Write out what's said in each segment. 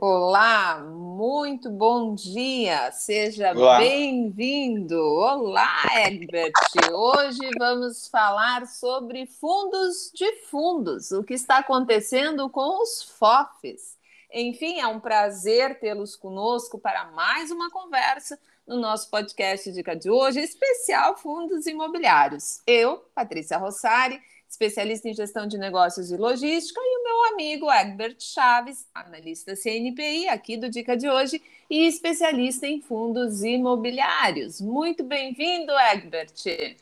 Olá, muito bom dia, seja bem-vindo. Olá, Egbert. Hoje vamos falar sobre fundos de fundos, o que está acontecendo com os FOFs. Enfim, é um prazer tê-los conosco para mais uma conversa no nosso podcast Dica de hoje, especial Fundos Imobiliários. Eu, Patrícia Rossari, especialista em gestão de negócios e logística, e o meu amigo Egbert Chaves, analista CNPI aqui do Dica de hoje e especialista em fundos imobiliários. Muito bem-vindo, Egbert.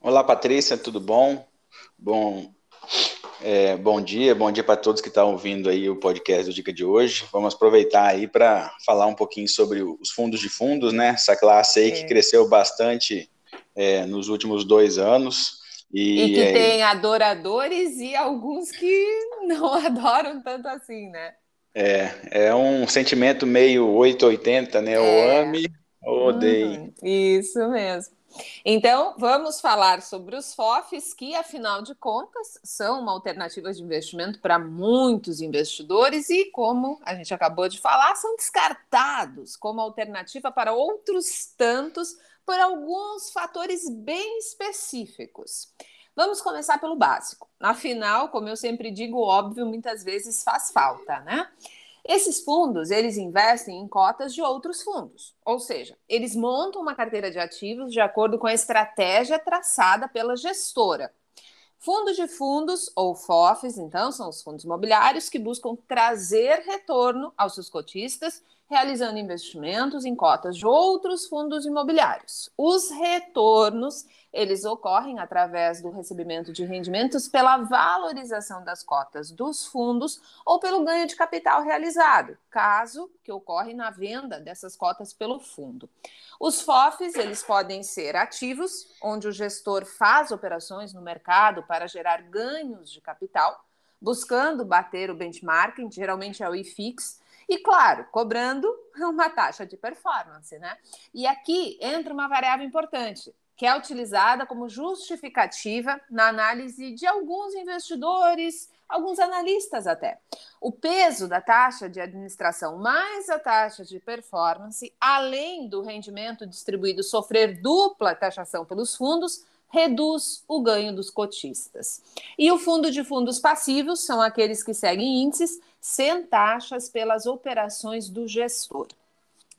Olá, Patrícia, tudo bom? Bom, é, bom dia, bom dia para todos que estão ouvindo aí o podcast do Dica de hoje. Vamos aproveitar aí para falar um pouquinho sobre os fundos de fundos, né? Essa classe aí é. que cresceu bastante é, nos últimos dois anos. E, e que é... tem adoradores e alguns que não adoram tanto assim, né? É, é um sentimento meio 880, né? É. Ou ame ou odeie. Uhum, isso mesmo. Então, vamos falar sobre os FOFs, que, afinal de contas, são uma alternativa de investimento para muitos investidores e, como a gente acabou de falar, são descartados como alternativa para outros tantos por alguns fatores bem específicos. Vamos começar pelo básico. Afinal, como eu sempre digo, óbvio, muitas vezes faz falta, né? Esses fundos, eles investem em cotas de outros fundos, ou seja, eles montam uma carteira de ativos de acordo com a estratégia traçada pela gestora. Fundos de fundos, ou FOFs, então, são os fundos imobiliários que buscam trazer retorno aos seus cotistas realizando investimentos em cotas de outros fundos imobiliários. Os retornos, eles ocorrem através do recebimento de rendimentos pela valorização das cotas dos fundos ou pelo ganho de capital realizado, caso que ocorre na venda dessas cotas pelo fundo. Os FOFs, eles podem ser ativos, onde o gestor faz operações no mercado para gerar ganhos de capital, buscando bater o benchmarking, geralmente é o IFIX, e, claro, cobrando uma taxa de performance, né? E aqui entra uma variável importante, que é utilizada como justificativa na análise de alguns investidores, alguns analistas até. O peso da taxa de administração mais a taxa de performance, além do rendimento distribuído sofrer dupla taxação pelos fundos, reduz o ganho dos cotistas. E o fundo de fundos passivos são aqueles que seguem índices sem taxas pelas operações do gestor.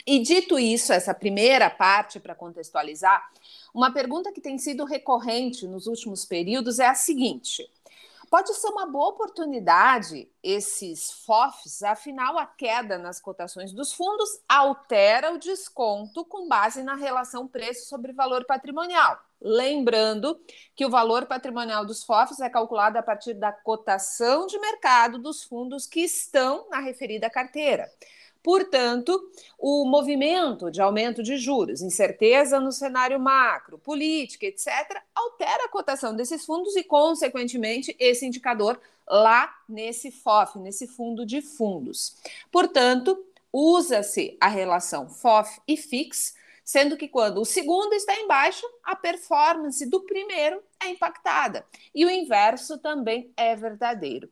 E dito isso, essa primeira parte para contextualizar, uma pergunta que tem sido recorrente nos últimos períodos é a seguinte: Pode ser uma boa oportunidade esses FOFs, afinal, a queda nas cotações dos fundos altera o desconto com base na relação preço sobre valor patrimonial. Lembrando que o valor patrimonial dos FOFs é calculado a partir da cotação de mercado dos fundos que estão na referida carteira. Portanto, o movimento de aumento de juros, incerteza no cenário macro, política, etc., altera a cotação desses fundos e, consequentemente, esse indicador lá nesse FOF, nesse fundo de fundos. Portanto, usa-se a relação FOF e FIX sendo que quando o segundo está em baixo, a performance do primeiro é impactada. E o inverso também é verdadeiro.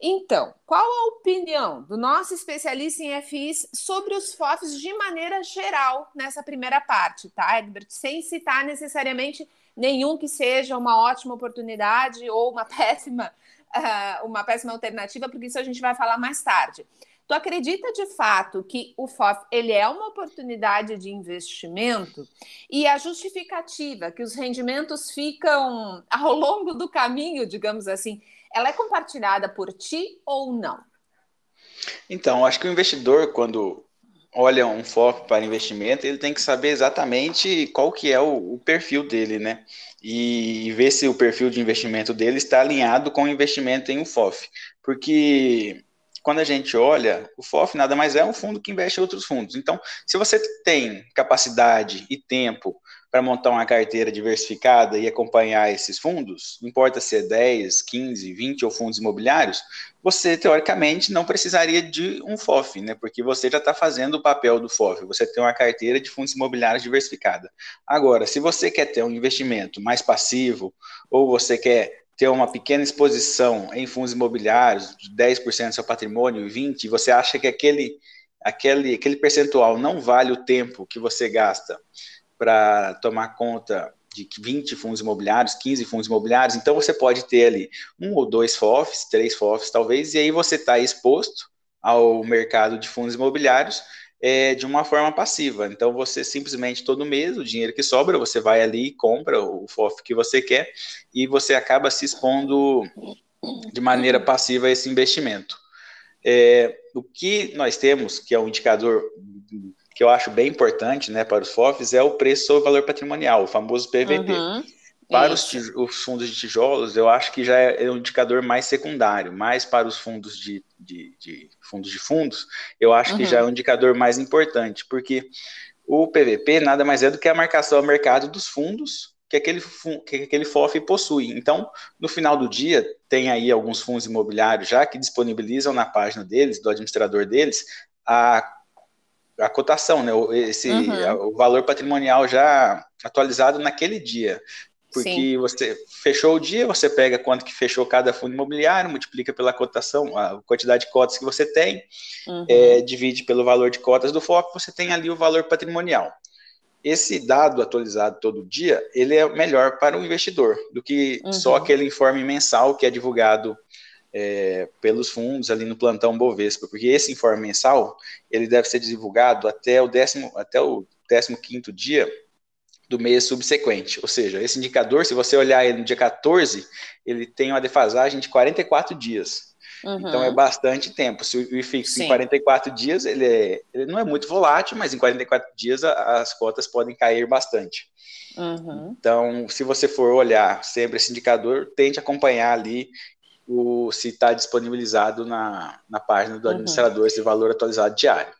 Então, qual a opinião do nosso especialista em FIs sobre os FOFs de maneira geral nessa primeira parte, tá, Egbert? Sem citar necessariamente nenhum que seja uma ótima oportunidade ou uma péssima, uh, uma péssima alternativa, porque isso a gente vai falar mais tarde. Tu acredita de fato que o FOF ele é uma oportunidade de investimento e a justificativa que os rendimentos ficam ao longo do caminho, digamos assim, ela é compartilhada por ti ou não? Então, acho que o investidor, quando olha um FOF para investimento, ele tem que saber exatamente qual que é o, o perfil dele, né? E, e ver se o perfil de investimento dele está alinhado com o investimento em um FOF. Porque quando a gente olha, o FOF nada mais é um fundo que investe em outros fundos. Então, se você tem capacidade e tempo para montar uma carteira diversificada e acompanhar esses fundos, importa se é 10, 15, 20 ou fundos imobiliários, você teoricamente não precisaria de um FOF, né? Porque você já está fazendo o papel do FOF, você tem uma carteira de fundos imobiliários diversificada. Agora, se você quer ter um investimento mais passivo, ou você quer ter uma pequena exposição em fundos imobiliários, de 10% do seu patrimônio, 20%, e você acha que aquele, aquele, aquele percentual não vale o tempo que você gasta para tomar conta de 20 fundos imobiliários, 15 fundos imobiliários, então você pode ter ali um ou dois FOFs, três FOFs talvez, e aí você está exposto ao mercado de fundos imobiliários é, de uma forma passiva. Então você simplesmente todo mês o dinheiro que sobra você vai ali e compra o FOF que você quer e você acaba se expondo de maneira passiva a esse investimento. É, o que nós temos, que é um indicador que eu acho bem importante né, para os FOFs, é o preço sobre valor patrimonial, o famoso PVP. Uhum. Para os, os, fundos de tijolos, eu acho que já é, é um indicador mais secundário, mais para os fundos de, de, de fundos de fundos, eu acho uhum. que já é um indicador mais importante, porque o PVP nada mais é do que a marcação ao mercado dos fundos que aquele, que aquele FOF possui. Então, no final do dia, tem aí alguns fundos imobiliários já que disponibilizam na página deles, do administrador deles, a, a cotação, né, esse, uhum. a, o valor patrimonial já atualizado naquele dia. Porque Sim. você fechou o dia, você pega quanto que fechou cada fundo imobiliário, multiplica pela cotação, a quantidade de cotas que você tem, uhum. é, divide pelo valor de cotas do foco, você tem ali o valor patrimonial. Esse dado atualizado todo dia, ele é melhor para o investidor do que uhum. só aquele informe mensal que é divulgado é, pelos fundos ali no plantão Bovespa, porque esse informe mensal ele deve ser divulgado até o décimo, até o 15 quinto dia do mês subsequente. Ou seja, esse indicador, se você olhar ele no dia 14, ele tem uma defasagem de 44 dias. Uhum. Então é bastante tempo. Se o IFIX em 44 dias, ele, é, ele não é muito volátil, mas em 44 dias as cotas podem cair bastante. Uhum. Então, se você for olhar sempre esse indicador, tente acompanhar ali o, se está disponibilizado na, na página do uhum. administrador uhum. esse valor atualizado diário.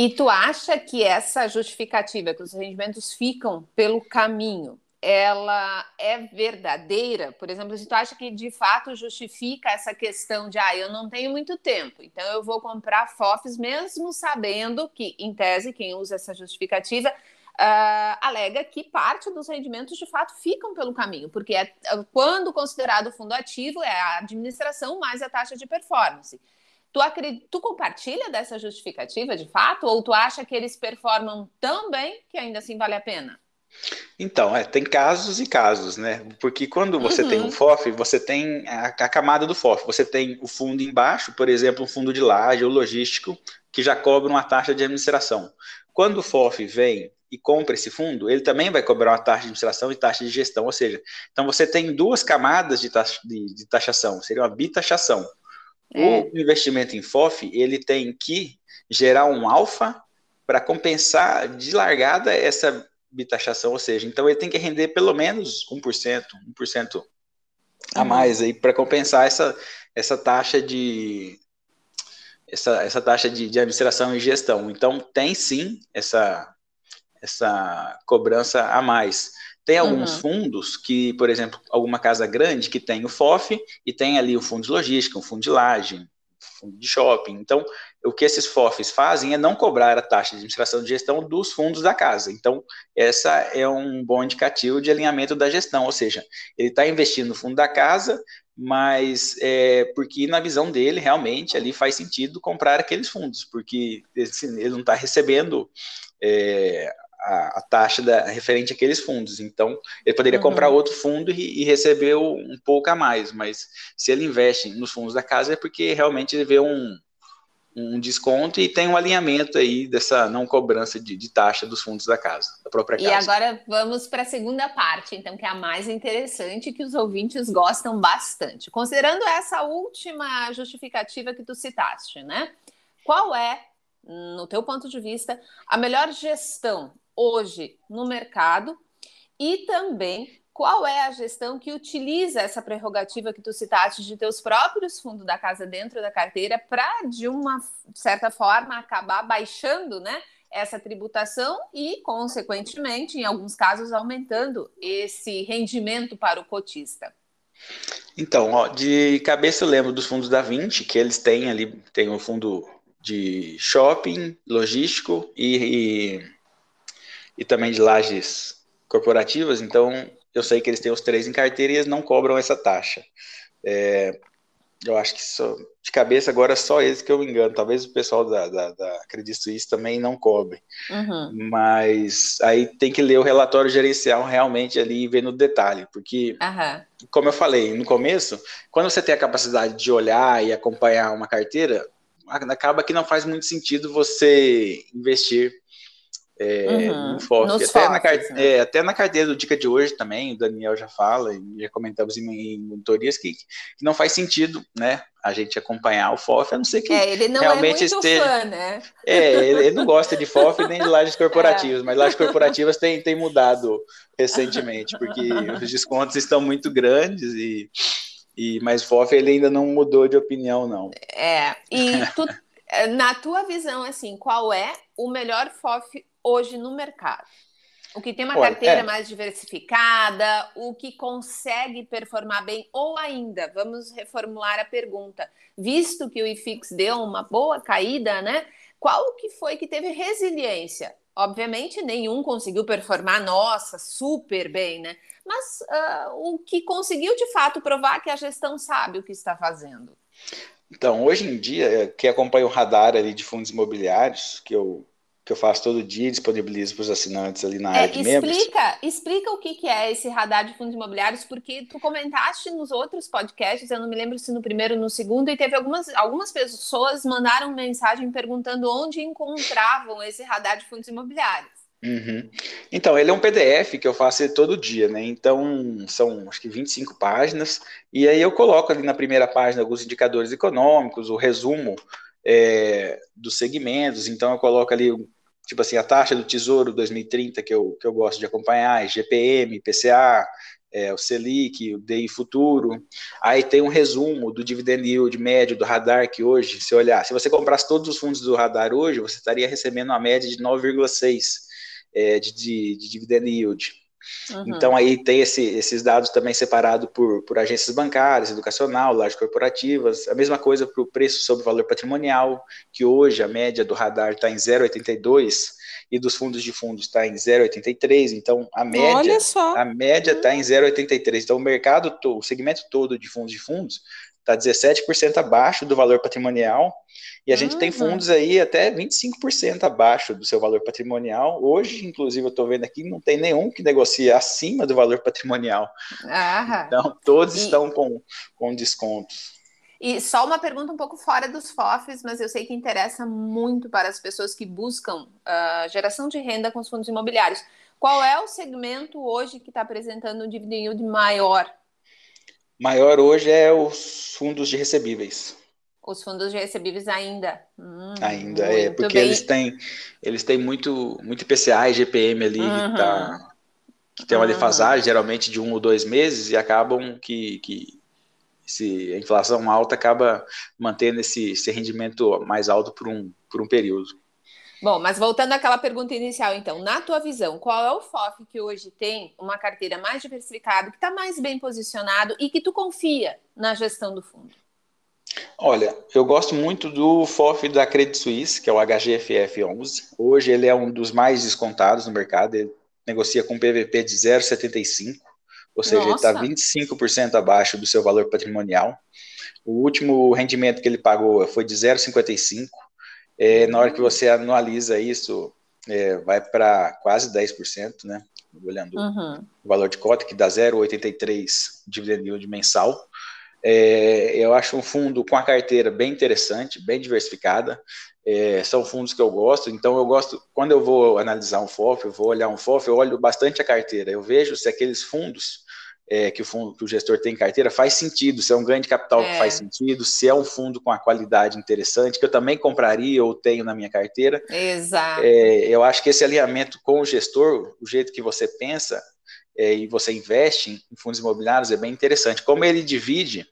E tu acha que essa justificativa, que os rendimentos ficam pelo caminho, ela é verdadeira? Por exemplo, se tu acha que de fato justifica essa questão de, ah, eu não tenho muito tempo, então eu vou comprar FOFs mesmo sabendo que, em tese, quem usa essa justificativa Uh, alega que parte dos rendimentos de fato ficam pelo caminho, porque é, quando considerado fundo ativo é a administração mais a taxa de performance. Tu, acredita, tu compartilha dessa justificativa de fato? Ou tu acha que eles performam tão bem que ainda assim vale a pena? Então, é, tem casos e casos, né? Porque quando você uhum. tem um uhum. FOF, você tem a, a, camada do FOF. Você tem o fundo embaixo, por exemplo, um fundo de laje ou logístico, que já cobra uma taxa de administração. Quando o FOF vem e compra esse fundo, ele também vai cobrar uma taxa de administração e taxa de gestão. Ou seja, então você tem duas camadas de, taxa, de, de taxação, seria uma bitaxação. É. O investimento em FOF, ele tem que gerar um alfa para compensar de largada essa bitaxação, ou seja, então ele tem que render pelo menos 1%, 1% a uhum. mais aí para compensar essa, essa taxa de essa, essa taxa de, de administração e gestão. Então tem sim essa essa cobrança a mais. Tem alguns uhum. fundos que, por exemplo, alguma casa grande que tem o FOF e tem ali o fundo de logística, um fundo de laje, um fundo de shopping. Então, o que esses FOFs fazem é não cobrar a taxa de administração de gestão dos fundos da casa. Então, essa é um bom indicativo de alinhamento da gestão, ou seja, ele está investindo no fundo da casa, mas é, porque na visão dele realmente ali faz sentido comprar aqueles fundos, porque ele não está recebendo é, a, a, taxa da, referente àqueles fundos. Então, ele poderia uhum. comprar outro fundo e, e receber um pouco a mais, mas se ele investe nos fundos da casa é porque realmente ele vê um, um desconto e tem um alinhamento aí dessa não cobrança de, de taxa dos fundos da casa, da própria casa. E agora vamos para a segunda parte, então, que é a mais interessante que os ouvintes gostam bastante. Considerando essa última justificativa que tu citaste, né? Qual é, no teu ponto de vista, a melhor gestão hoje no mercado e também qual é a gestão que utiliza essa prerrogativa que tu citaste de ter os próprios fundos da casa dentro da carteira para, de uma certa forma, acabar baixando né, essa tributação e, consequentemente, em alguns casos, aumentando esse rendimento para o cotista? Então, ó, de cabeça eu lembro dos fundos da 20, que eles têm ali, tem um fundo de shopping, logístico e, e e também de lajes corporativas, então eu sei que eles têm os três em carteira e eles não cobram essa taxa. É, eu acho que só, de cabeça agora é só eles que eu me engano. Talvez o pessoal da, da, da Credit Suisse também não cobre. Uhum. Mas aí tem que ler o relatório gerencial realmente ali e ver no detalhe. Porque, uhum. como eu falei no começo, quando você tem a capacidade de olhar e acompanhar uma carteira, acaba que não faz muito sentido você investir é, uhum, no FOF. Até, na carte... né? é, até na carteira do Dica de hoje também, o Daniel já fala, e já comentamos em, em monitorias, que, que, não faz sentido, né, a gente acompanhar o FOF, a não ser que é, ele não é realmente é esteja... fã, né? É, ele, ele, não gosta de FOF nem de lajes corporativas, é. mas lajes corporativas têm tem mudado recentemente, porque os descontos estão muito grandes e, e mas FOF ele ainda não mudou de opinião, não. É, e tu, na tua visão, assim, qual é o melhor FOF hoje no mercado? O que tem uma Olha, carteira é. mais diversificada, o que consegue performar bem, ou ainda, vamos reformular a pergunta, visto que o IFIX deu uma boa caída, né? Qual que foi que teve resiliência? Obviamente, nenhum conseguiu performar, nossa, super bem, né? Mas uh, o que conseguiu de fato provar que a gestão sabe o que está fazendo. Então, hoje em dia, que acompanha o radar ali de fundos imobiliários, que eu que eu faço todo dia, disponibilizo para os assinantes ali na é, área de explica, membros. Explica o que, que é esse radar de fundos imobiliários, porque tu comentaste nos outros podcasts, eu não me lembro se no primeiro ou no segundo, e teve algumas, algumas pessoas mandaram mensagem perguntando onde encontravam esse radar de fundos imobiliários. Uhum. Então, ele é um PDF que eu faço todo dia, né? Então, são acho que 25 páginas, e aí eu coloco ali na primeira página alguns indicadores econômicos, o resumo é, dos segmentos, então eu coloco ali tipo assim, a taxa do Tesouro 2030 que eu, que eu gosto de acompanhar, GPM, PCA, é, o Selic, o DI futuro. Aí tem um resumo do dividend yield médio do radar, que hoje, se olhar, se você comprasse todos os fundos do radar hoje, você estaria recebendo uma média de 9,6 é, de, de, de dividend yield. Uhum. Então aí tem esse, esses dados também separados por, por agências bancárias, educacional, lajes corporativas, a mesma coisa para o preço sobre o valor patrimonial, que hoje a média do radar está em 0,82 e dos fundos de fundos está em 0,83, então a média a média está em 0,83. Então o mercado, o segmento todo de fundos de fundos está 17% abaixo do valor patrimonial, e a gente uhum. tem fundos aí até 25% abaixo do seu valor patrimonial. Hoje, inclusive, eu estou vendo aqui, não tem nenhum que negocie acima do valor patrimonial. Ah. Então, todos e... estão com, com descontos. E só uma pergunta um pouco fora dos FOFs, mas eu sei que interessa muito para as pessoas que buscam uh, geração de renda com os fundos imobiliários. Qual é o segmento hoje que está apresentando um dividend yield maior Maior hoje é os fundos de recebíveis. Os fundos de recebíveis ainda. Hum, ainda, é, porque bem. eles têm, eles têm muito, muito IPCA e GPM ali uhum. que, tá, que tem uma uhum. defasagem, geralmente de um ou dois meses, e acabam que, que se a inflação alta acaba mantendo esse, esse rendimento mais alto por um, por um período. Bom, mas voltando àquela pergunta inicial, então, na tua visão, qual é o FOF que hoje tem uma carteira mais diversificada, que está mais bem posicionado e que tu confia na gestão do fundo? Olha, eu gosto muito do FOF da Credit Suisse, que é o HGFF11. Hoje ele é um dos mais descontados no mercado, ele negocia com PVP de 0,75, ou seja, Nossa. ele está 25% abaixo do seu valor patrimonial. O último rendimento que ele pagou foi de 0,55 é, na hora que você analisa isso, é, vai para quase 10%, né? Olhando uhum. o valor de cota, que dá 0,83 dividend yield mensal. É, eu acho um fundo com a carteira bem interessante, bem diversificada. É, são fundos que eu gosto, então eu gosto, quando eu vou analisar um FOF, eu vou olhar um FOF, eu olho bastante a carteira. Eu vejo se aqueles fundos é, que, o fundo, que o gestor tem em carteira faz sentido, se é um ganho de capital é. que faz sentido, se é um fundo com a qualidade interessante, que eu também compraria ou tenho na minha carteira. Exato. É, eu acho que esse alinhamento com o gestor, o jeito que você pensa é, e você investe em fundos imobiliários é bem interessante. Como ele divide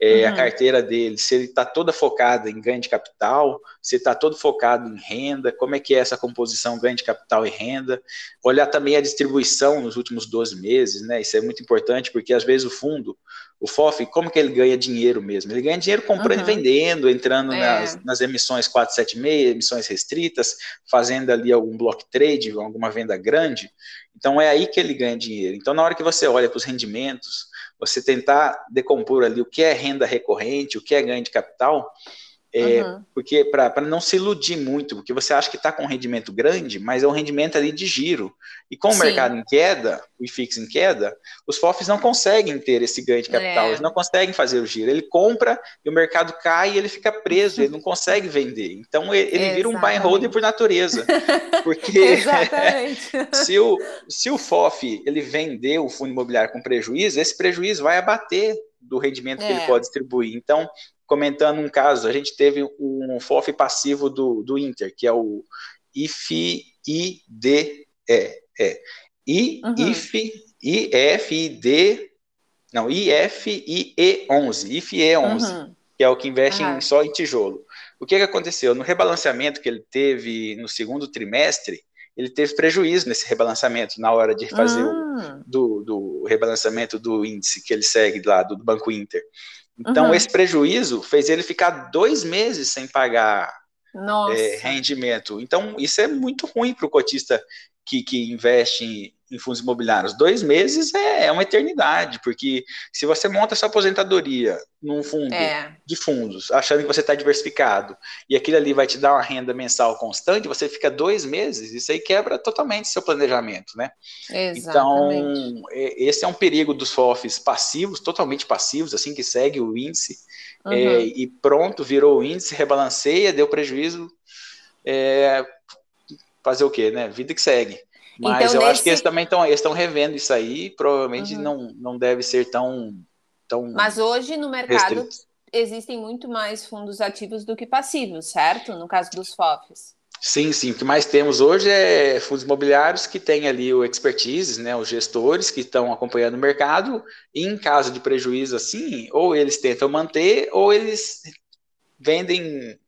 é, uhum. a carteira dele, se ele está toda focada em ganho de capital, se está todo focado em renda, como é que é essa composição ganho de capital e renda, olhar também a distribuição nos últimos 12 meses, né? Isso é muito importante, porque às vezes o fundo, o FOF, como que ele ganha dinheiro mesmo? Ele ganha dinheiro comprando uhum. e vendendo, entrando é. nas, nas emissões 476, emissões restritas, fazendo ali algum block trade, alguma venda grande. Então é aí que ele ganha dinheiro. Então, na hora que você olha para os rendimentos, você tentar decompor ali o que é renda recorrente, o que é ganho de capital, é, uhum. Porque para não se iludir muito, porque você acha que está com um rendimento grande, mas é um rendimento ali de giro. E com o Sim. mercado em queda, o IFIX em queda, os FOFs não conseguem ter esse ganho de capital, é. eles não conseguem fazer o giro. Ele compra e o mercado cai e ele fica preso, ele não consegue vender. Então ele, ele vira um buy and hold por natureza. Porque se, o, se o FOF ele vender o fundo imobiliário com prejuízo, esse prejuízo vai abater do rendimento é. que ele é. pode distribuir. Então, comentando um caso, a gente teve um FOF passivo do, do Inter, que é o IFID, é, é, I, uhum. IF, IFID, não, IFIE11, IFIE11, uhum. que é o que investe uhum. em, só em tijolo. O que, que aconteceu? No rebalanceamento que ele teve no segundo trimestre, ele teve prejuízo nesse rebalanceamento na hora de fazer o, ah. do, do rebalanceamento do índice que ele segue lá do, do Banco Inter. Então, uhum. esse prejuízo fez ele ficar dois meses sem pagar é, rendimento. Então, isso é muito ruim para o cotista que, que investe em, fundos imobiliários. Dois meses é, é, uma eternidade, porque se você monta sua aposentadoria num fundo é. de fundos, achando que você está diversificado, e aquilo ali vai te dar uma renda mensal constante, você fica dois meses, isso aí quebra totalmente seu planejamento, né? Exatamente. Então, esse é um perigo dos FOFs passivos, totalmente passivos, assim que segue o índice, uhum. é, e pronto, virou o índice, rebalanceia, deu prejuízo, é, fazer o quê, né? Vida que segue. Mas então, eu nesse... acho que eles também estão revendo isso aí, provavelmente uhum. não, não deve ser tão, tão. Mas hoje no mercado restrito. existem muito mais fundos ativos do que passivos, certo? No caso dos FOFs. Sim, sim. O que mais temos hoje é fundos imobiliários que têm ali o expertise, né, os gestores que estão acompanhando o mercado, e em caso de prejuízo assim, ou eles tentam manter, ou eles vendem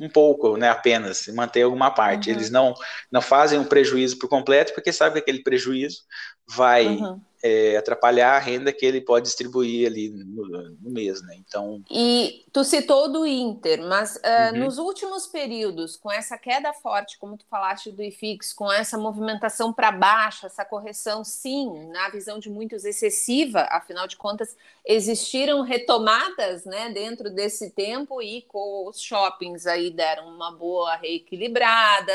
um, pouco, né, apenas, manter alguma parte. Uhum. Eles não, não fazem um prejuízo por completo, porque sabem que aquele prejuízo vai uhum. É, atrapalhar a renda que ele pode distribuir ali no, no mês, né? Então. E tu citou do Inter, mas uh, uhum. nos últimos períodos, com essa queda forte, como tu falaste do IFIX, com essa movimentação para baixo, essa correção, sim, na visão de muitos excessiva, afinal de contas, existiram retomadas, né, dentro desse tempo e com os shoppings aí deram uma boa reequilibrada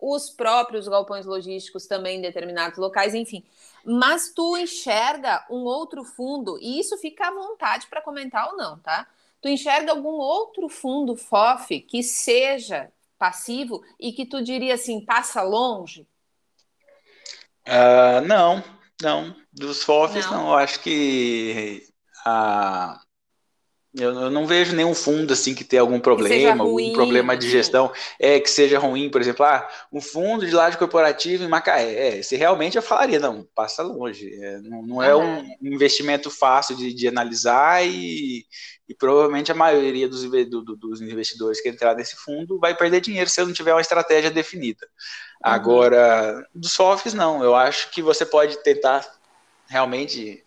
os próprios galpões logísticos também em determinados locais, enfim. Mas tu enxerga um outro fundo, e isso fica à vontade para comentar ou não, tá? Tu enxerga algum outro fundo FOF que seja passivo e que tu diria assim, passa longe? Uh, não, não. Dos FOFs, não. não. Eu acho que a, eu, eu, não vejo nenhum fundo assim que tenha algum problema, algum problema de gestão, é que seja ruim, por exemplo, ah, um fundo de laje corporativo em Macaé. É, se realmente eu falaria, não, passa longe. É, não, não é um investimento fácil de, de analisar e, e, provavelmente a maioria dos, do, dos, investidores que entrar nesse fundo vai perder dinheiro se não tiver uma estratégia definida. Uhum. Agora, dos softs, não. Eu acho que você pode tentar realmente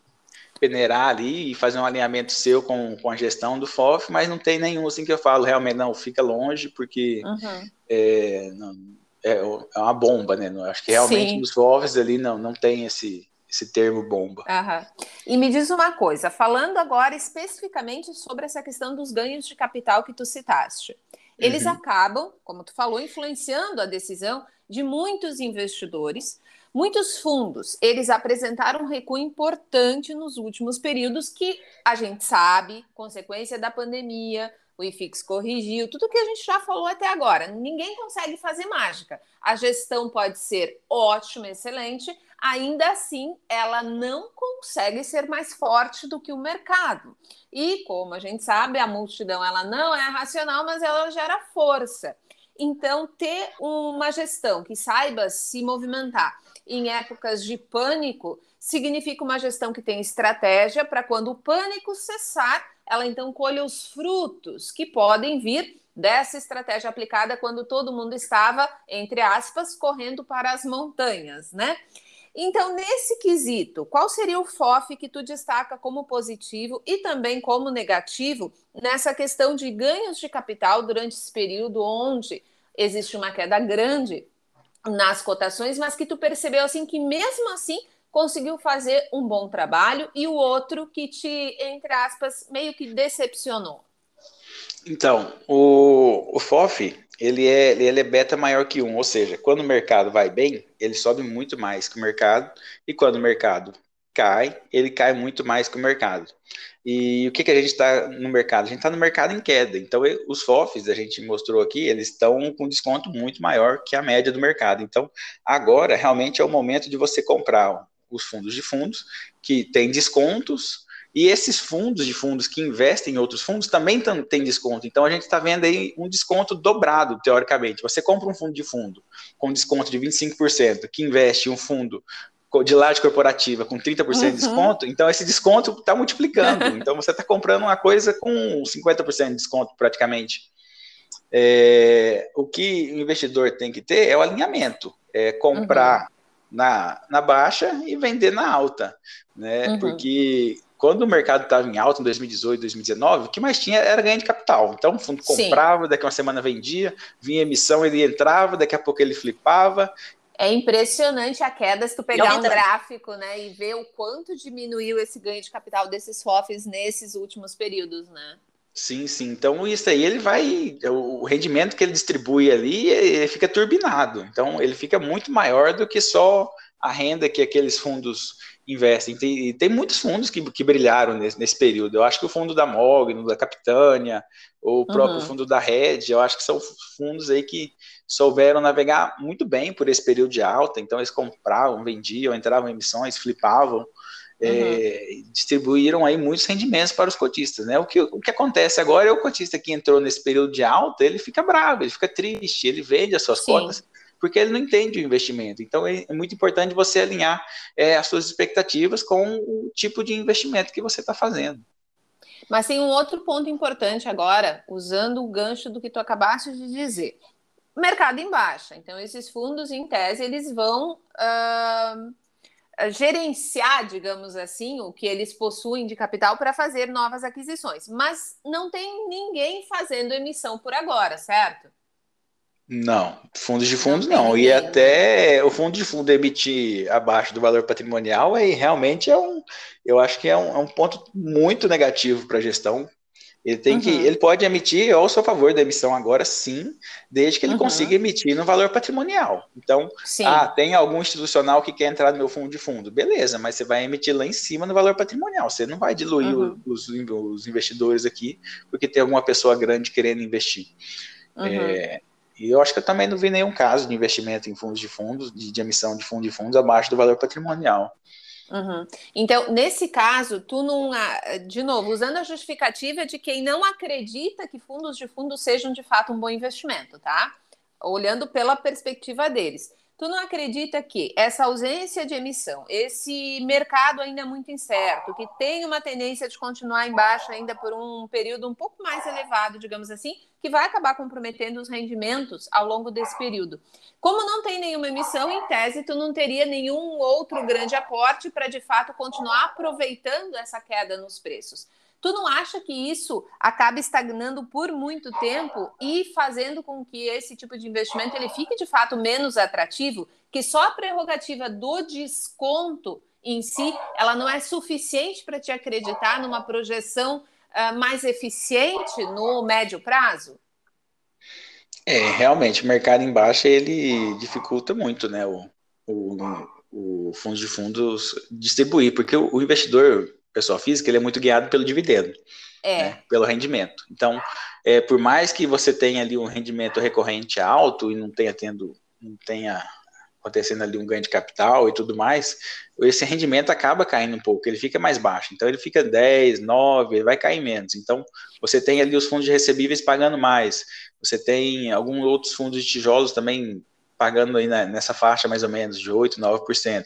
peneirar ali e fazer um alinhamento seu com, com a gestão do FOF, mas não tem nenhum assim que eu falo realmente, não, fica longe, porque uhum. é, não, é, é, uma bomba, né? Eu acho que realmente Sim. nos FOFs ali não, não tem esse, esse termo bomba. Uhum. E me diz uma coisa, falando agora especificamente sobre essa questão dos ganhos de capital que tu citaste. Eles uhum. acabam, como tu falou, influenciando a decisão de muitos investidores Muitos fundos, eles apresentaram um recuo importante nos últimos períodos que a gente sabe, consequência da pandemia, o IFIX corrigiu, tudo que a gente já falou até agora. Ninguém consegue fazer mágica. A gestão pode ser ótima, excelente, ainda assim ela não consegue ser mais forte do que o mercado. E como a gente sabe, a multidão ela não é racional, mas ela gera força. Então, ter uma gestão que saiba se movimentar em épocas de pânico significa uma gestão que tem estratégia para quando o pânico cessar, ela então colha os frutos que podem vir dessa estratégia aplicada quando todo mundo estava, entre aspas, correndo para as montanhas, né? Então, nesse quesito, qual seria o FOF que tu destaca como positivo e também como negativo nessa questão de ganhos de capital durante esse período onde existe uma queda grande nas cotações, mas que tu percebeu assim que mesmo assim conseguiu fazer um bom trabalho e o outro que te, entre aspas, meio que decepcionou? Então, o, o FOF, ele é, ele é beta maior que um, ou seja, quando o mercado vai bem, ele sobe muito mais que o mercado, e quando o mercado cai, ele cai muito mais que o mercado. E o que, que a gente está no mercado? A gente está no mercado em queda. Então, os FOFs, a gente mostrou aqui, eles estão com desconto muito maior que a média do mercado. Então, agora realmente é o momento de você comprar os fundos de fundos que têm descontos e esses fundos de fundos que investem em outros fundos também têm desconto. Então a gente está vendo aí um desconto dobrado, teoricamente. Você compra um fundo de fundo com desconto de 25%, que investe em um fundo de laje corporativa com 30% uhum. de desconto, então esse desconto está multiplicando. Então você está comprando uma coisa com 50% de desconto praticamente. É, o que o investidor tem que ter é o alinhamento. É comprar uhum. na, na baixa e vender na alta. Né? Uhum. Porque quando o mercado estava em alta em 2018, 2019, o que mais tinha era ganho de capital. Então o fundo comprava, Sim. daqui a uma semana vendia, vinha emissão, ele entrava, daqui a pouco ele flipava. É impressionante a queda se tu pegar um gráfico, né, e ver o quanto diminuiu esse ganho de capital desses FOFs nesses últimos períodos, né? Sim, sim. Então isso aí ele vai, o rendimento que ele distribui ali, ele fica turbinado. Então ele fica muito maior do que só a renda que aqueles fundos investem. Tem, tem muitos fundos que, que brilharam nesse, nesse, período. Eu acho que o fundo da Mogno, da Capitânia, ou o próprio uhum. fundo da Red, eu acho que são fundos aí que souberam navegar muito bem por esse período de alta. Então, eles compravam, vendiam, entravam em emissões, flipavam. É, uhum. É, distribuíram aí muitos rendimentos para os cotistas, né? O que, o que acontece agora é o cotista que entrou nesse período de alta, ele fica bravo, ele fica triste, ele vende as suas Sim. cotas porque ele não entende o investimento. Então é, é muito importante você alinhar é, as suas expectativas com o tipo de investimento que você está fazendo. Mas tem um outro ponto importante agora, usando o gancho do que tu acabaste de dizer. Mercado em baixa. Então, esses fundos, em tese, eles vão uh, gerenciar, digamos assim, o que eles possuem de capital para fazer novas aquisições. Mas não tem ninguém fazendo emissão por agora, certo? Não, fundos de fundos não. não. E até o fundo de fundo emitir abaixo do valor patrimonial aí realmente é um, eu acho que é um, é um ponto muito negativo para a gestão. Ele tem uhum. que, ele pode emitir ao seu favor da emissão agora, sim, desde que ele uhum. consiga emitir no valor patrimonial. Então, sim. ah, tem algum institucional que quer entrar no meu fundo de fundo, beleza, mas você vai emitir lá em cima no valor patrimonial. Você não vai diluir uhum. os, os, investidores aqui porque tem alguma pessoa grande querendo investir. Uhum. É, e eu acho que eu também não vi nenhum caso de investimento em fundos de fundos, de, de emissão de fundos de fundos abaixo do valor patrimonial. Uhum. Então, nesse caso, tu não. De novo, usando a justificativa de quem não acredita que fundos de fundos sejam de fato um bom investimento, tá? Olhando pela perspectiva deles. Tu não acredita que essa ausência de emissão, esse mercado ainda muito incerto, que tem uma tendência de continuar em baixa ainda por um período um pouco mais elevado, digamos assim, que vai acabar comprometendo os rendimentos ao longo desse período. Como não tem nenhuma emissão, em tese, tu não teria nenhum outro grande aporte para de fato continuar aproveitando essa queda nos preços. Tu não acha que isso acaba estagnando por muito tempo e fazendo com que esse tipo de investimento ele fique de fato menos atrativo? Que só a prerrogativa do desconto em si, ela não é suficiente para te acreditar numa projeção uh, mais eficiente no médio prazo? É, realmente, o mercado em baixa ele dificulta muito, né, o, o, o fundo de fundos distribuir, porque o, o investidor pessoa física, ele é muito guiado pelo dividendo, é. né, pelo rendimento. Então, é, por mais que você tenha ali um rendimento recorrente alto e não tenha tendo, não tenha acontecendo ali um ganho de capital e tudo mais, esse rendimento acaba caindo um pouco, ele fica mais baixo. Então ele fica 10, 9, ele vai cair menos. Então você tem ali os fundos de recebíveis pagando mais. Você tem alguns outros fundos de tijolos também pagando aí nessa faixa mais ou menos de 8, 9%.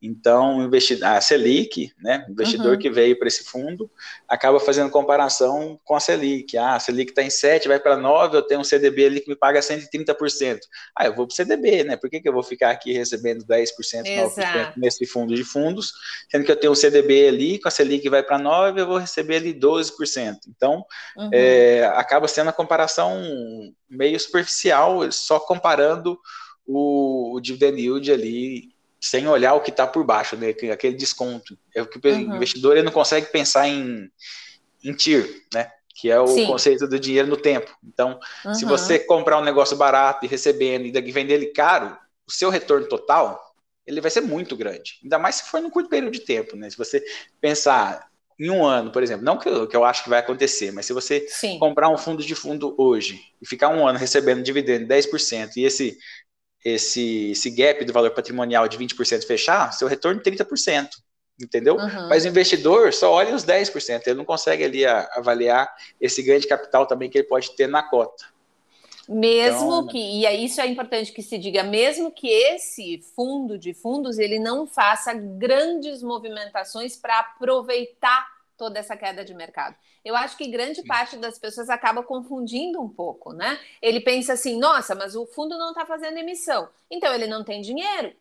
Então, a Selic, né, o investidor uhum. que veio para esse fundo, acaba fazendo comparação com a Selic. Ah, a Selic está em 7, vai para 9, eu tenho um CDB ali que me paga 130%. Ah, eu vou para o CDB, né? Por que, que eu vou ficar aqui recebendo 10%, 9% nesse fundo de fundos, sendo que eu tenho um CDB ali, com a Selic vai para 9, eu vou receber ali 12%. Então, uhum. é, acaba sendo a comparação meio superficial, só comparando o, o dividend yield ali sem olhar o que está por baixo, né? aquele desconto. É o que o uhum. investidor ele não consegue pensar em, em TIR, né? que é o Sim. conceito do dinheiro no tempo. Então, uhum. se você comprar um negócio barato e recebendo e daqui vender ele caro, o seu retorno total ele vai ser muito grande. Ainda mais se for num curto período de tempo, né? Se você pensar em um ano, por exemplo, não que eu, que eu acho que vai acontecer, mas se você Sim. comprar um fundo de fundo hoje e ficar um ano recebendo dividendo 10% e esse esse, esse gap do valor patrimonial de 20% fechar, seu retorno 30%, entendeu? Uhum. Mas o investidor só olha os 10%, ele não consegue ali a, avaliar esse ganho de capital também que ele pode ter na cota. Mesmo então, que, e é isso é importante que se diga, mesmo que esse fundo de fundos ele não faça grandes movimentações para aproveitar toda essa queda de mercado. Eu acho que grande parte das pessoas acaba confundindo um pouco, né? Ele pensa assim: nossa, mas o fundo não está fazendo emissão, então ele não tem dinheiro.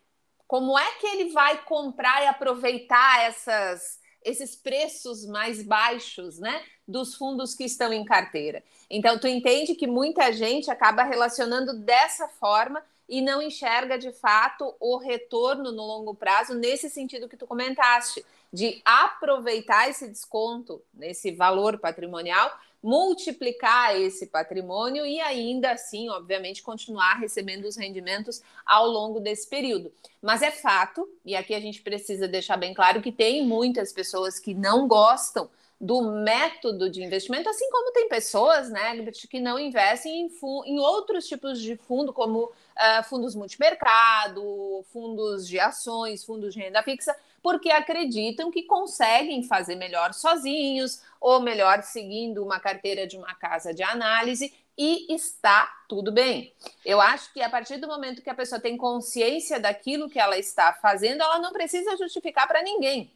Como é que ele vai comprar e aproveitar essas, esses preços mais baixos, né? Dos fundos que estão em carteira. Então, tu entende que muita gente acaba relacionando dessa forma e não enxerga de fato o retorno no longo prazo nesse sentido que tu comentaste de aproveitar esse desconto nesse valor patrimonial, multiplicar esse patrimônio e ainda assim, obviamente, continuar recebendo os rendimentos ao longo desse período. Mas é fato, e aqui a gente precisa deixar bem claro que tem muitas pessoas que não gostam do método de investimento, assim como tem pessoas, né, que não investem em, em outros tipos de fundo, como uh, fundos multimercado, fundos de ações, fundos de renda fixa, porque acreditam que conseguem fazer melhor sozinhos ou melhor seguindo uma carteira de uma casa de análise e está tudo bem. Eu acho que a partir do momento que a pessoa tem consciência daquilo que ela está fazendo, ela não precisa justificar para ninguém.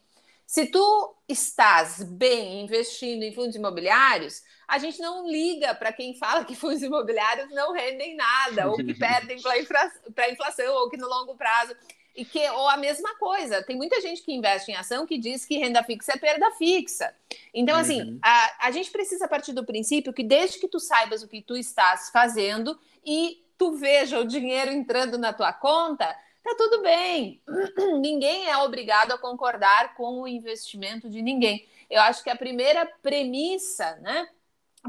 Se tu estás bem investindo em fundos imobiliários, a gente não liga para quem fala que fundos imobiliários não rendem nada, ou que perdem para a inflação, ou que no longo prazo e que, ou a mesma coisa, tem muita gente que investe em ação que diz que renda fixa é perda fixa. Então, assim, uhum. a, a gente precisa partir do princípio que desde que tu saibas o que tu estás fazendo e tu veja o dinheiro entrando na tua conta, tá tudo bem. ninguém é obrigado a concordar com o investimento de ninguém. Eu acho que a primeira premissa, né,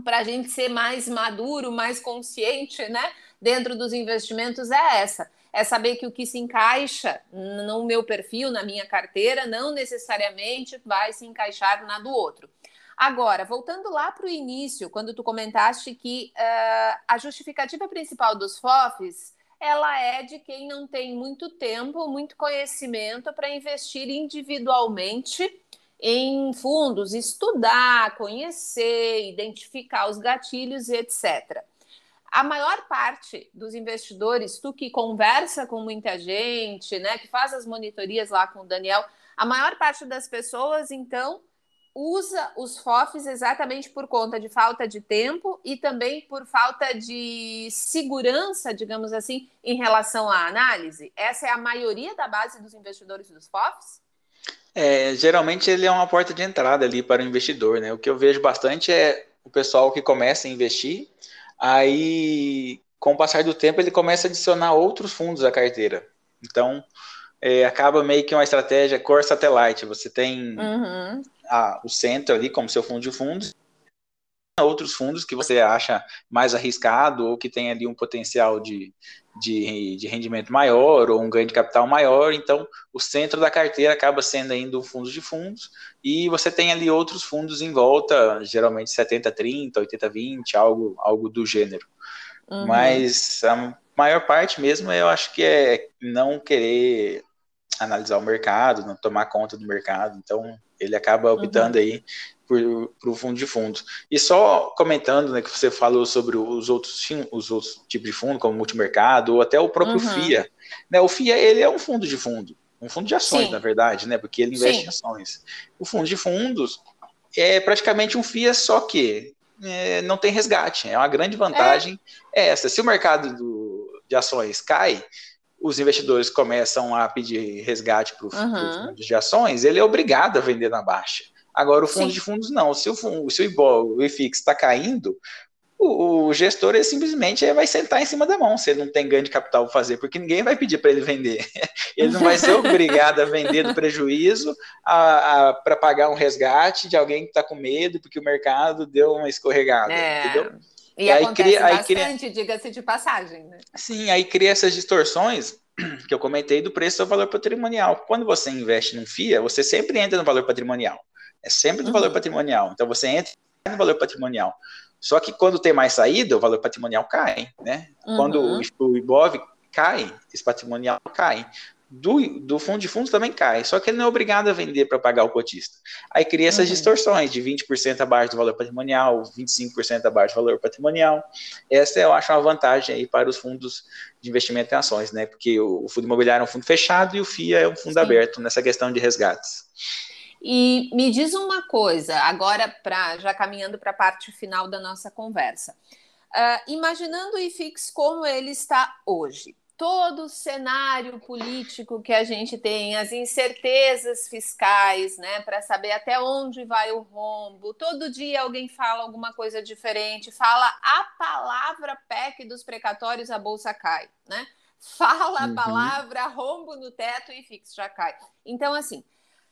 para a gente ser mais maduro, mais consciente, né, dentro dos investimentos é essa é saber que o que se encaixa no meu perfil, na minha carteira, não necessariamente vai se encaixar na do outro. Agora, voltando lá para o início, quando tu comentaste que uh, a justificativa principal dos FOFs ela é de quem não tem muito tempo, muito conhecimento para investir individualmente em fundos, estudar, conhecer, identificar os gatilhos, etc a maior parte dos investidores, tu que conversa com muita gente, né, que faz as monitorias lá com o Daniel, a maior parte das pessoas, então, usa os FOFs exatamente por conta de falta de tempo e também por falta de segurança, digamos assim, em relação à análise. Essa é a maioria da base dos investidores dos FOFs? É, geralmente ele é uma porta de entrada ali para o investidor, né? O que eu vejo bastante é o pessoal que começa a investir Aí, com o passar do tempo, ele começa a adicionar outros fundos à carteira. Então, é, acaba meio que uma estratégia core satellite. Você tem uhum. a, o centro ali como seu fundo de fundos, outros fundos que você acha mais arriscado ou que tem ali um potencial de, de, de, rendimento maior ou um ganho de capital maior. Então, o centro da carteira acaba sendo ainda um fundo de fundos e você tem ali outros fundos em volta, geralmente 70-30, 80-20, algo, algo do gênero. Uhum. Mas a maior parte mesmo eu acho que é não querer analisar o mercado, não tomar conta do mercado. Então, ele acaba optando uhum. aí para o fundo de fundos. E só comentando, né, que você falou sobre os outros, os outros tipos de fundo, como multimercado, ou até o próprio uhum. FIA. Né, o FIA, ele é um fundo de fundo, um fundo de ações, Sim. na verdade, né, porque ele investe Sim. em ações. O fundo de fundos é praticamente um FIA, só que é, não tem resgate. É uma grande vantagem é. essa. Se o mercado do, de ações cai, os investidores começam a pedir resgate para o uhum. fundo de ações, ele é obrigado a vender na baixa. Agora, o fundo Sim. de fundos não. Se o, fundo, se o IBOL, o IFIX está caindo, o, o gestor ele simplesmente vai sentar em cima da mão se ele não tem ganho de capital para fazer, porque ninguém vai pedir para ele vender. Ele não vai ser obrigado a vender do prejuízo para pagar um resgate de alguém que está com medo porque o mercado deu uma escorregada, é. entendeu? E, e aí acontece cria, bastante, cria... diga-se de passagem, né? Sim, aí cria essas distorções que eu comentei do preço ao valor patrimonial. Quando você investe num FIA, você sempre entra no valor patrimonial. É sempre no uhum. valor patrimonial. Então você entra no valor patrimonial. Só que quando tem mais saída, o valor patrimonial cai, né? Uhum. Quando o IBOV cai, esse patrimonial cai do, do fundo de fundos também cai, só que ele não é obrigado a vender para pagar o cotista. Aí cria essas uhum. distorções de 20% abaixo do valor patrimonial, 25% abaixo do valor patrimonial. Essa eu acho uma vantagem aí para os fundos de investimento em ações, né? Porque o, fundo imobiliário é um fundo fechado e o FIA é um fundo Sim. aberto nessa questão de resgates. E me diz uma coisa, agora para já caminhando para a parte final da nossa conversa. Uh, imaginando o IFIX como ele está hoje, todo o cenário político que a gente tem, as incertezas fiscais, né, para saber até onde vai o rombo. Todo dia alguém fala alguma coisa diferente, fala a palavra PEC dos precatórios, a bolsa cai, né? Fala a uhum. palavra rombo no teto e fixo já cai. Então, assim,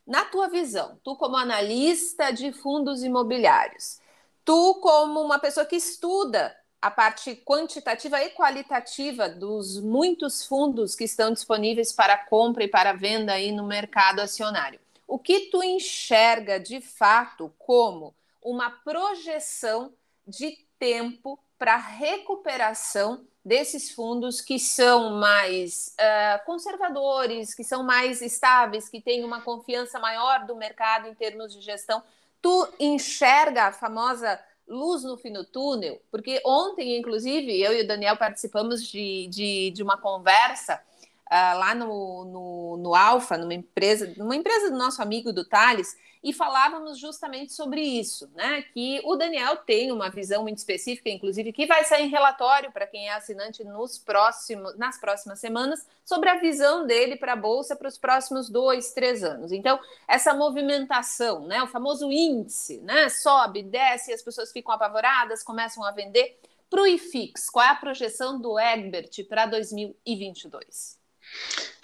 na tua visão, tu como analista de fundos imobiliários, tu como uma pessoa que estuda a parte quantitativa e qualitativa dos muitos fundos que estão disponíveis para compra e para venda aí no mercado acionário. O que tu enxerga de fato como uma projeção de tempo para recuperação desses fundos que são mais uh, conservadores, que são mais estáveis, que têm uma confiança maior do mercado em termos de gestão? Tu enxerga a famosa luz no fim do túnel, porque ontem, inclusive, eu e o Daniel participamos de, de, de uma conversa uh, lá no, no, no Alfa, numa empresa, numa empresa do nosso amigo do Thales, e falávamos justamente sobre isso, né? Que o Daniel tem uma visão muito específica, inclusive, que vai sair em relatório para quem é assinante nos próximos, nas próximas semanas, sobre a visão dele para a Bolsa para os próximos dois, três anos. Então, essa movimentação, né? O famoso índice, né? Sobe, desce, as pessoas ficam apavoradas, começam a vender. Para o IFIX, qual é a projeção do Egbert para 2022?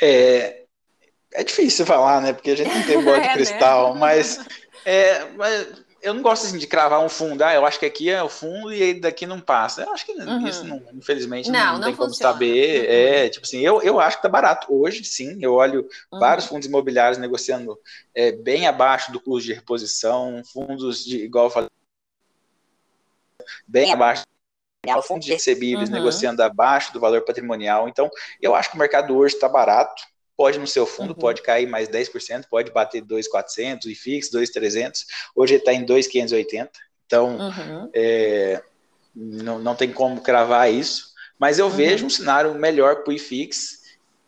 É, é difícil falar, né? Porque a gente não tem bola de é, cristal, né? mas, é, mas eu não gosto assim, de cravar um fundo. Ah, eu acho que aqui é o fundo e daqui não passa. Eu acho que uhum. isso, não, infelizmente, não, não, não tem funciona. como saber. Uhum. É, tipo assim, eu, eu acho que tá barato. Hoje, sim, eu olho uhum. vários fundos imobiliários negociando é, bem abaixo do custo de reposição, fundos de, igual eu falei, bem abaixo fundos de recebíveis uhum. negociando abaixo do valor patrimonial. Então, eu acho que o mercado hoje está barato pode no seu fundo, uhum. pode cair mais 10%, pode bater 2,400 e fixo 2,300. Hoje ele está em 2,580. Então, uhum. é, não, não tem como cravar isso. Mas eu uhum. vejo um cenário melhor para o IFIX.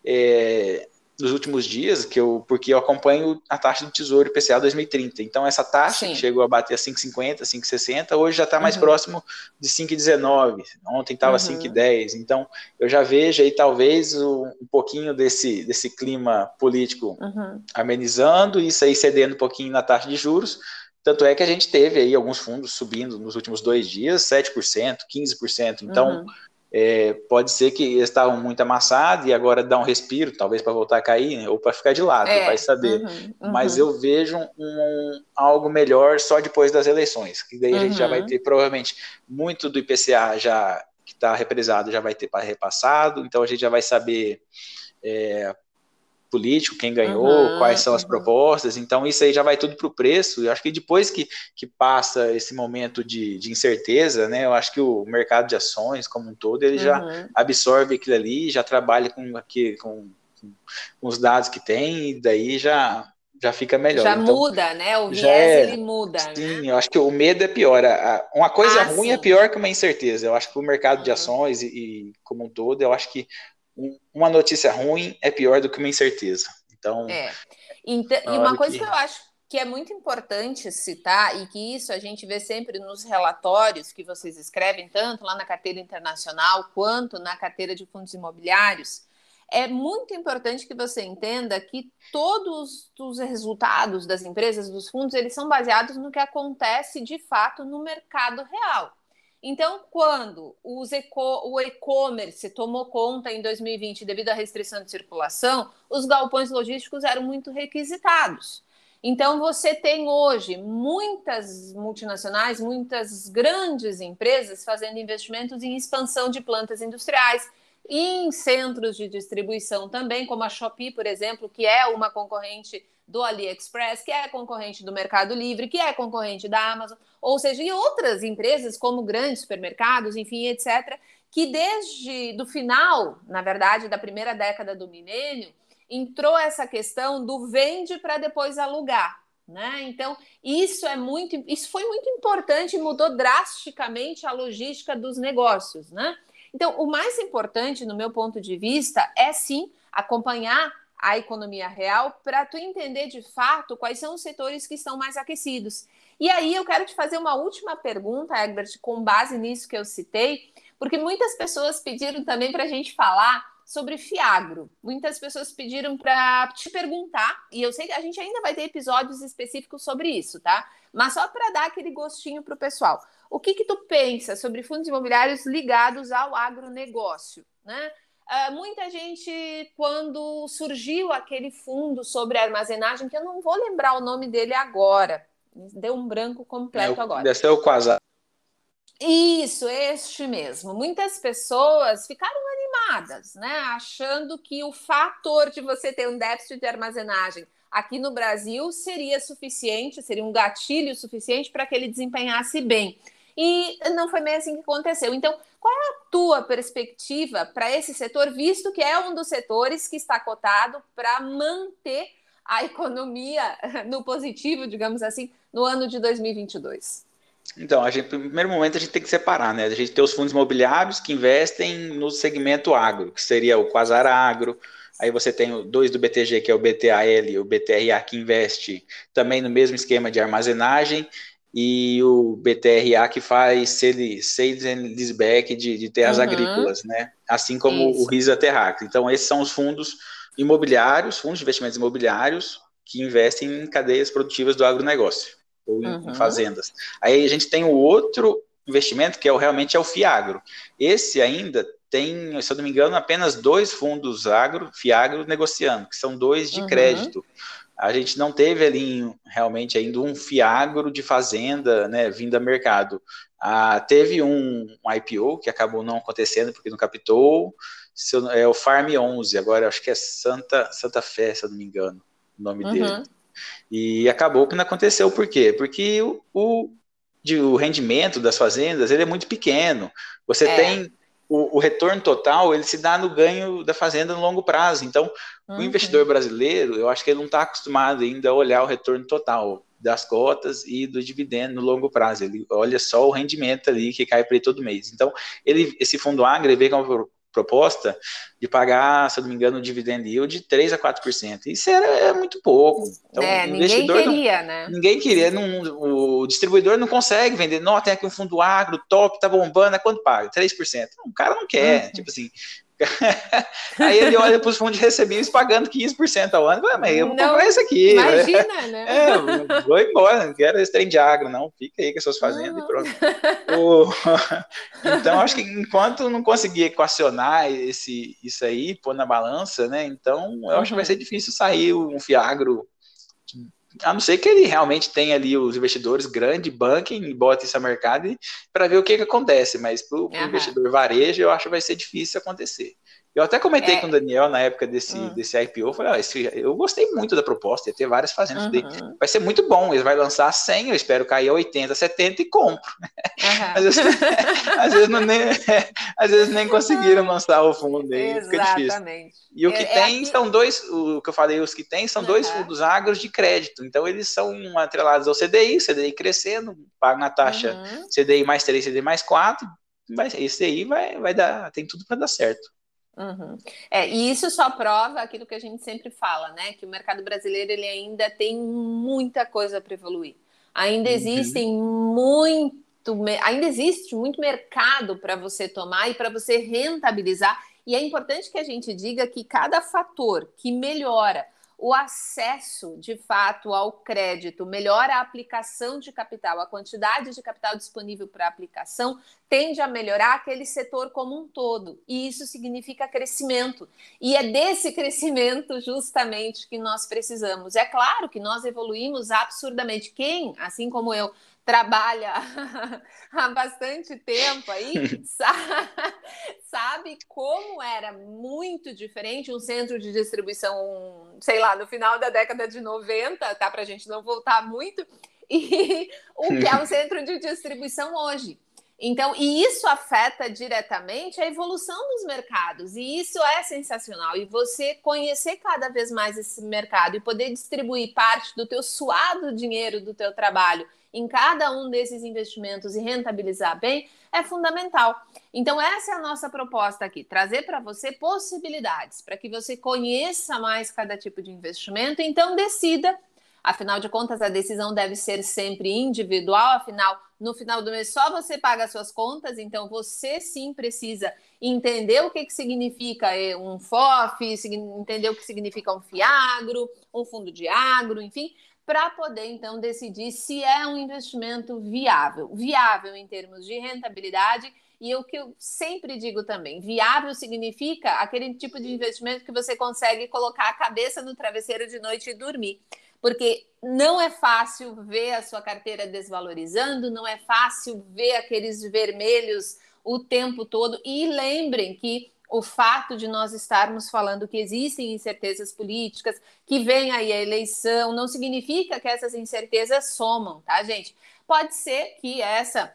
É, nos últimos dias, que eu, porque eu acompanho a taxa do Tesouro IPCA 2030. Então, essa taxa Sim. chegou a bater a 5,50, 5,60, hoje já está mais uhum. próximo de 5,19. Ontem estava uhum. 5,10. Então, eu já vejo aí talvez um, um pouquinho desse, desse clima político uhum. amenizando, isso aí cedendo um pouquinho na taxa de juros. Tanto é que a gente teve aí alguns fundos subindo nos últimos dois dias, 7%, 15%. Então, uhum. É, pode ser que eles estavam muito amassados e agora dá um respiro, talvez para voltar a cair, né? ou para ficar de lado, é, vai saber. Uhum, uhum. Mas eu vejo um, algo melhor só depois das eleições, que daí uhum. a gente já vai uhum. ter provavelmente muito do IPCA já que está represado já vai ter repassado, então a gente já vai saber é, político, quem ganhou, uhum, quais são as uhum. propostas, então isso aí já vai tudo para o preço. Eu acho que depois que, que passa esse momento de, de incerteza, né, eu acho que o mercado de ações como um todo ele uhum. já absorve aquilo ali, já trabalha com, aqui, com, com os dados que tem, e daí já já fica melhor. Já então, muda, né? O viés é, ele muda. Sim, né? eu acho que o medo é pior. Uma coisa ah, ruim é sim. é pior que uma incerteza. Eu acho que o mercado de ações e, e, como um todo, eu acho que uma notícia ruim é pior do que uma incerteza. Então. É. Então, e uma coisa que... que eu acho que é muito importante citar, e que isso a gente vê sempre nos relatórios que vocês escrevem, tanto lá na carteira internacional quanto na carteira de fundos imobiliários, é muito importante que você entenda que todos os resultados das empresas, dos fundos, eles são baseados no que acontece de fato no mercado real. Então, quando eco, o e-commerce tomou conta em 2020 devido à restrição de circulação, os galpões logísticos eram muito requisitados. Então, você tem hoje muitas multinacionais, muitas grandes empresas fazendo investimentos em expansão de plantas industriais, em centros de distribuição também, como a Shopee, por exemplo, que é uma concorrente do AliExpress, que é concorrente do Mercado Livre, que é concorrente da Amazon, ou seja, e outras empresas como grandes supermercados, enfim, etc., que desde do final, na verdade, da primeira década do milênio, entrou essa questão do vende para depois alugar. Né? Então, isso é muito, isso foi muito importante e mudou drasticamente a logística dos negócios. Né? Então, o mais importante, no meu ponto de vista, é sim acompanhar a economia real para tu entender de fato quais são os setores que estão mais aquecidos. E aí eu quero te fazer uma última pergunta, Egbert, com base nisso que eu citei, porque muitas pessoas pediram também para a gente falar sobre Fiagro. Muitas pessoas pediram para te perguntar, e eu sei que a gente ainda vai ter episódios específicos sobre isso, tá? Mas só para dar aquele gostinho para o pessoal. O que, que tu pensa sobre fundos imobiliários ligados ao agronegócio? Né? Uh, muita gente, quando surgiu aquele fundo sobre armazenagem, que eu não vou lembrar o nome dele agora, deu um branco completo é, agora. Deve ser o Quasar. Isso, este mesmo. Muitas pessoas ficaram animadas, né? Achando que o fator de você ter um déficit de armazenagem aqui no Brasil seria suficiente, seria um gatilho suficiente para que ele desempenhasse bem. E não foi bem assim que aconteceu. Então, qual é a tua perspectiva para esse setor, visto que é um dos setores que está cotado para manter a economia no positivo, digamos assim, no ano de 2022? Então, a gente, no primeiro momento a gente tem que separar, né? A gente tem os fundos imobiliários que investem no segmento agro, que seria o Quasar Agro. Aí você tem dois do BTG, que é o BTAL e o BTRA, que investe também no mesmo esquema de armazenagem, e o BTRA, que faz sales and leaseback de, de terras uhum. agrícolas, né? Assim como Isso. o RISA Terrac. Então, esses são os fundos imobiliários, fundos de investimentos imobiliários, que investem em cadeias produtivas do agronegócio ou uhum. em fazendas. Aí a gente tem o outro investimento que é o, realmente é o Fiagro. Esse ainda tem, se eu não me engano, apenas dois fundos agro, Fiagro negociando, que são dois de uhum. crédito. A gente não teve ali realmente ainda um Fiagro de fazenda, né, vindo a mercado. Ah, teve um, um, IPO que acabou não acontecendo porque não captou, é o Farm 11, agora acho que é Santa, Santa Fé, se eu não me engano, o nome uhum. dele. E acabou que não aconteceu, por quê? Porque o, o, de, o rendimento das fazendas ele é muito pequeno. Você é. tem o, o, retorno total, ele se dá no ganho da fazenda no longo prazo. Então, uhum. o investidor brasileiro, eu acho que ele não está acostumado ainda a olhar o retorno total das cotas e do dividendo no longo prazo. Ele olha só o rendimento ali que cai para ele todo mês. Então, ele, esse fundo agro, ele vê como proposta de pagar, se eu não me engano, um dividend yield de 3 a 4%. Isso era, é muito pouco. Então, é, ninguém queria, não, né? Ninguém queria. Não, o distribuidor não consegue vender. Não, tem aqui um fundo agro, top, tá bombando, é quanto paga? 3%. Não, o cara não quer. Uhum. Tipo assim, Aí ele olha para os fundos recebíveis pagando 15% ao ano. Mas eu vou não, comprar isso aqui. Imagina, né? É, vou embora, não quero esse trem de agro, não. Fica aí com as suas fazendas e pronto. o... Então, acho que enquanto não conseguir equacionar esse, isso aí, pôr na balança, né? Então, eu acho que vai ser difícil sair um Fiagro a não ser que ele realmente tenha ali os investidores grande, banquem e bote isso a mercado para ver o que, que acontece, mas para o investidor varejo eu acho que vai ser difícil acontecer. Eu até comentei é. com o Daniel na época desse, uhum. desse IPO, falei, ah, esse, eu gostei muito da proposta, ia ter várias fazendas, uhum. vai ser muito bom, eles vai lançar 100, eu espero cair a 80, 70 e compro. Uhum. às, vezes, às, vezes não nem, às vezes nem conseguiram lançar o fundo aí, fica difícil. E o que é, é tem é são dois, o que eu falei, os que tem são dois fundos agros de crédito, então eles são atrelados ao CDI, CDI crescendo, pagam a taxa uhum. CDI mais 3, CDI mais 4, mas esse aí vai, vai dar, tem tudo para dar certo. Uhum. É, e isso só prova aquilo que a gente sempre fala, né? Que o mercado brasileiro ele ainda tem muita coisa para evoluir. Ainda uhum. existem muito, ainda existe muito mercado para você tomar e para você rentabilizar. E é importante que a gente diga que cada fator que melhora o acesso de fato ao crédito, melhora a aplicação de capital, a quantidade de capital disponível para aplicação tende a melhorar aquele setor como um todo, e isso significa crescimento. E é desse crescimento justamente que nós precisamos. É claro que nós evoluímos absurdamente. Quem, assim como eu, trabalha há bastante tempo aí, sabe como era muito diferente um centro de distribuição, sei lá, no final da década de 90, tá? Para a gente não voltar muito, e o que é um centro de distribuição hoje. Então, e isso afeta diretamente a evolução dos mercados, e isso é sensacional. E você conhecer cada vez mais esse mercado e poder distribuir parte do teu suado dinheiro do teu trabalho em cada um desses investimentos e rentabilizar bem é fundamental. Então, essa é a nossa proposta aqui: trazer para você possibilidades para que você conheça mais cada tipo de investimento, então decida. Afinal de contas, a decisão deve ser sempre individual, afinal, no final do mês só você paga as suas contas, então você sim precisa entender o que, que significa eh, um FOF, entender o que significa um FIAGRO, um fundo de agro, enfim, para poder então decidir se é um investimento viável. Viável em termos de rentabilidade e o que eu sempre digo também, viável significa aquele tipo de investimento que você consegue colocar a cabeça no travesseiro de noite e dormir. Porque não é fácil ver a sua carteira desvalorizando, não é fácil ver aqueles vermelhos o tempo todo. E lembrem que o fato de nós estarmos falando que existem incertezas políticas, que vem aí a eleição, não significa que essas incertezas somam, tá, gente? Pode ser que essa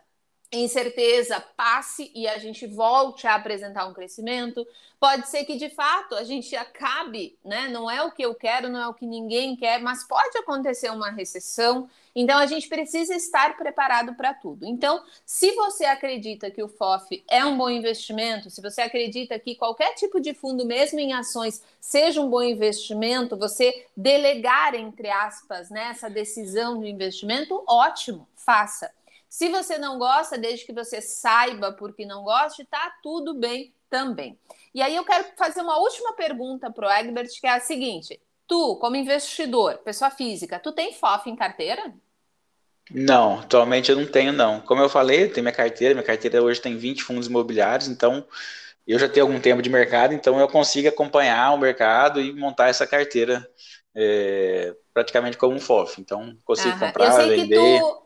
incerteza passe e a gente volte a apresentar um crescimento. Pode ser que de fato a gente acabe, né? Não é o que eu quero, não é o que ninguém quer, mas pode acontecer uma recessão. Então a gente precisa estar preparado para tudo. Então, se você acredita que o FOF é um bom investimento, se você acredita que qualquer tipo de fundo, mesmo em ações, seja um bom investimento, você delegar entre aspas né, decisão de investimento, ótimo, faça. Se você não gosta, desde que você saiba porque não goste, tá tudo bem também. E aí eu quero fazer uma última pergunta para o Egbert, que é a seguinte: tu, como investidor, pessoa física, tu tem FOF em carteira? Não, atualmente eu não tenho, não. Como eu falei, eu tenho minha carteira, minha carteira hoje tem 20 fundos imobiliários, então eu já tenho algum tempo de mercado, então eu consigo acompanhar o mercado e montar essa carteira é, praticamente como um FOF. Então, consigo comprar, vender. Tu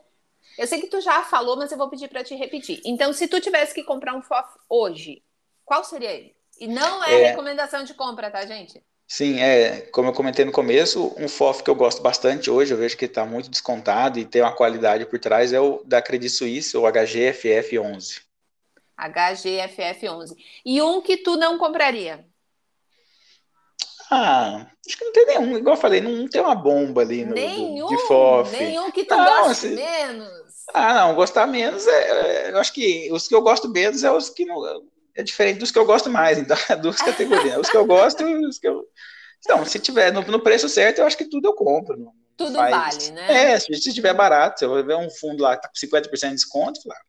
eu sei que tu já falou, mas eu vou pedir para te repetir. Então, se tu tivesse que comprar um FOF hoje, qual seria ele? E não é, é, recomendação de compra, tá, gente? Sim, é, como eu comentei no começo, um FOF que eu gosto bastante hoje, eu vejo que está muito descontado e tem uma qualidade por trás, é o da Credit Suisse, o HGFF11. HGFF11. E um que tu não compraria? Ah, acho que não tem nenhum. Igual eu falei, não, tem uma bomba ali no, nenhum, do, de FOF. Nenhum que tu não, goste assim, menos. Ah, não, gostar menos é, é, Eu acho que os que eu gosto menos é os que não. É diferente dos que eu gosto mais, então, duas categorias. os que eu gosto e os que eu. Então, se tiver no, no, preço certo, eu acho que tudo eu compro. Não, tudo faz... vale, né? É, se, se tiver barato, se eu ver um fundo lá que tá com 50% de desconto, claro.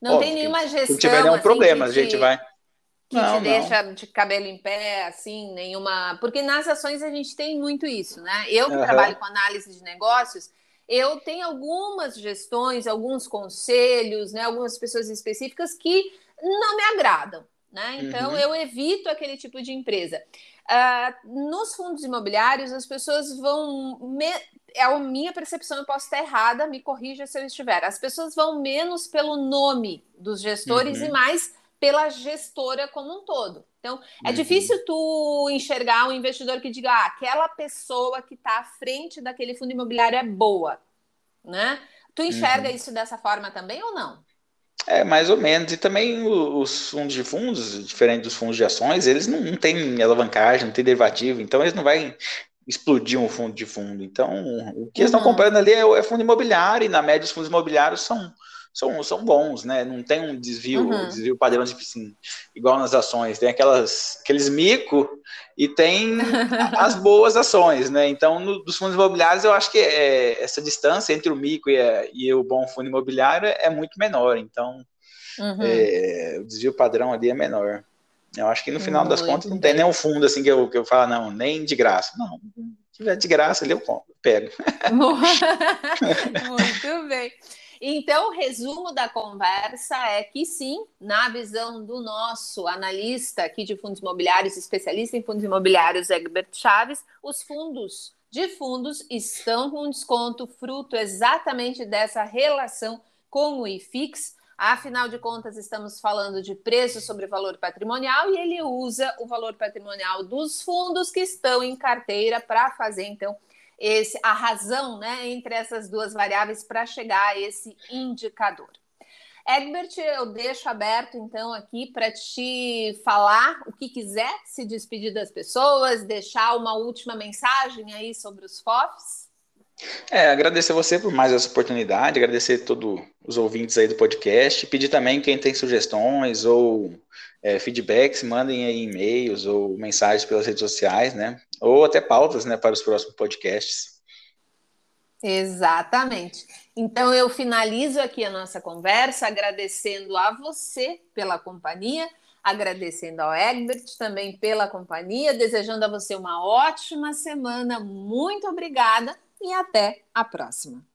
Não Óbvio, tem nenhuma gestão. Se tiver nenhum assim, problema, a gente vai que não, te deixa de cabelo em pé, assim, nenhuma. Porque nas ações a gente tem muito isso, né? Eu que uhum. trabalho com análise de negócios, eu tenho algumas gestões, alguns conselhos, né? Algumas pessoas específicas que não me agradam, né? Então uhum. eu evito aquele tipo de empresa. Uh, nos fundos imobiliários, as pessoas vão. Me... É a minha percepção, eu posso estar errada, me corrija se eu estiver. As pessoas vão menos pelo nome dos gestores uhum. e mais pela gestora como um todo. Então, é uhum. difícil tu enxergar um investidor que diga, ah, aquela pessoa que está à frente daquele fundo imobiliário é boa, né? Tu enxerga uhum. isso dessa forma também ou não? É, mais ou menos. E também os fundos de fundos, diferente dos fundos de ações, eles não, não têm alavancagem, não tem derivativo, então eles não vão explodir um fundo de fundo. Então, o que eles estão uhum. comprando ali é, é fundo imobiliário, e na média os fundos imobiliários são são, são bons, né? Não tem um desvio, uhum. desvio padrão assim, igual nas ações. Tem aquelas, aqueles mico e tem as boas ações, né? Então, no, dos fundos imobiliários, eu acho que é, essa distância entre o mico e, a, e, o bom fundo imobiliário é muito menor. Então, uhum. é, o desvio padrão ali é menor. Eu acho que no final Muito das contas não tem nenhum fundo assim que eu, que eu falo, não, nem de graça. Não, se tiver de graça ali eu pego. Muito bem. Então, o resumo da conversa é que sim, na visão do nosso analista aqui de fundos imobiliários, especialista em fundos imobiliários, Egbert Chaves, os fundos de fundos estão com desconto fruto exatamente dessa relação com o IFIX. Afinal de contas, estamos falando de preço sobre valor patrimonial e ele usa o valor patrimonial dos fundos que estão em carteira para fazer, então, esse, a razão né, entre essas duas variáveis para chegar a esse indicador. Egbert, eu deixo aberto então aqui para te falar o que quiser, se despedir das pessoas, deixar uma última mensagem aí sobre os FOFs. É, agradecer você por mais essa oportunidade, agradecer todos os ouvintes aí do podcast, pedir também quem tem sugestões ou é, feedbacks, mandem aí e-mails ou mensagens pelas redes sociais, né? Ou até pautas, né, para os próximos podcasts. Exatamente. Então eu finalizo aqui a nossa conversa agradecendo a você pela companhia, agradecendo ao Egbert também pela companhia, desejando a você uma ótima semana. Muito obrigada e até a próxima.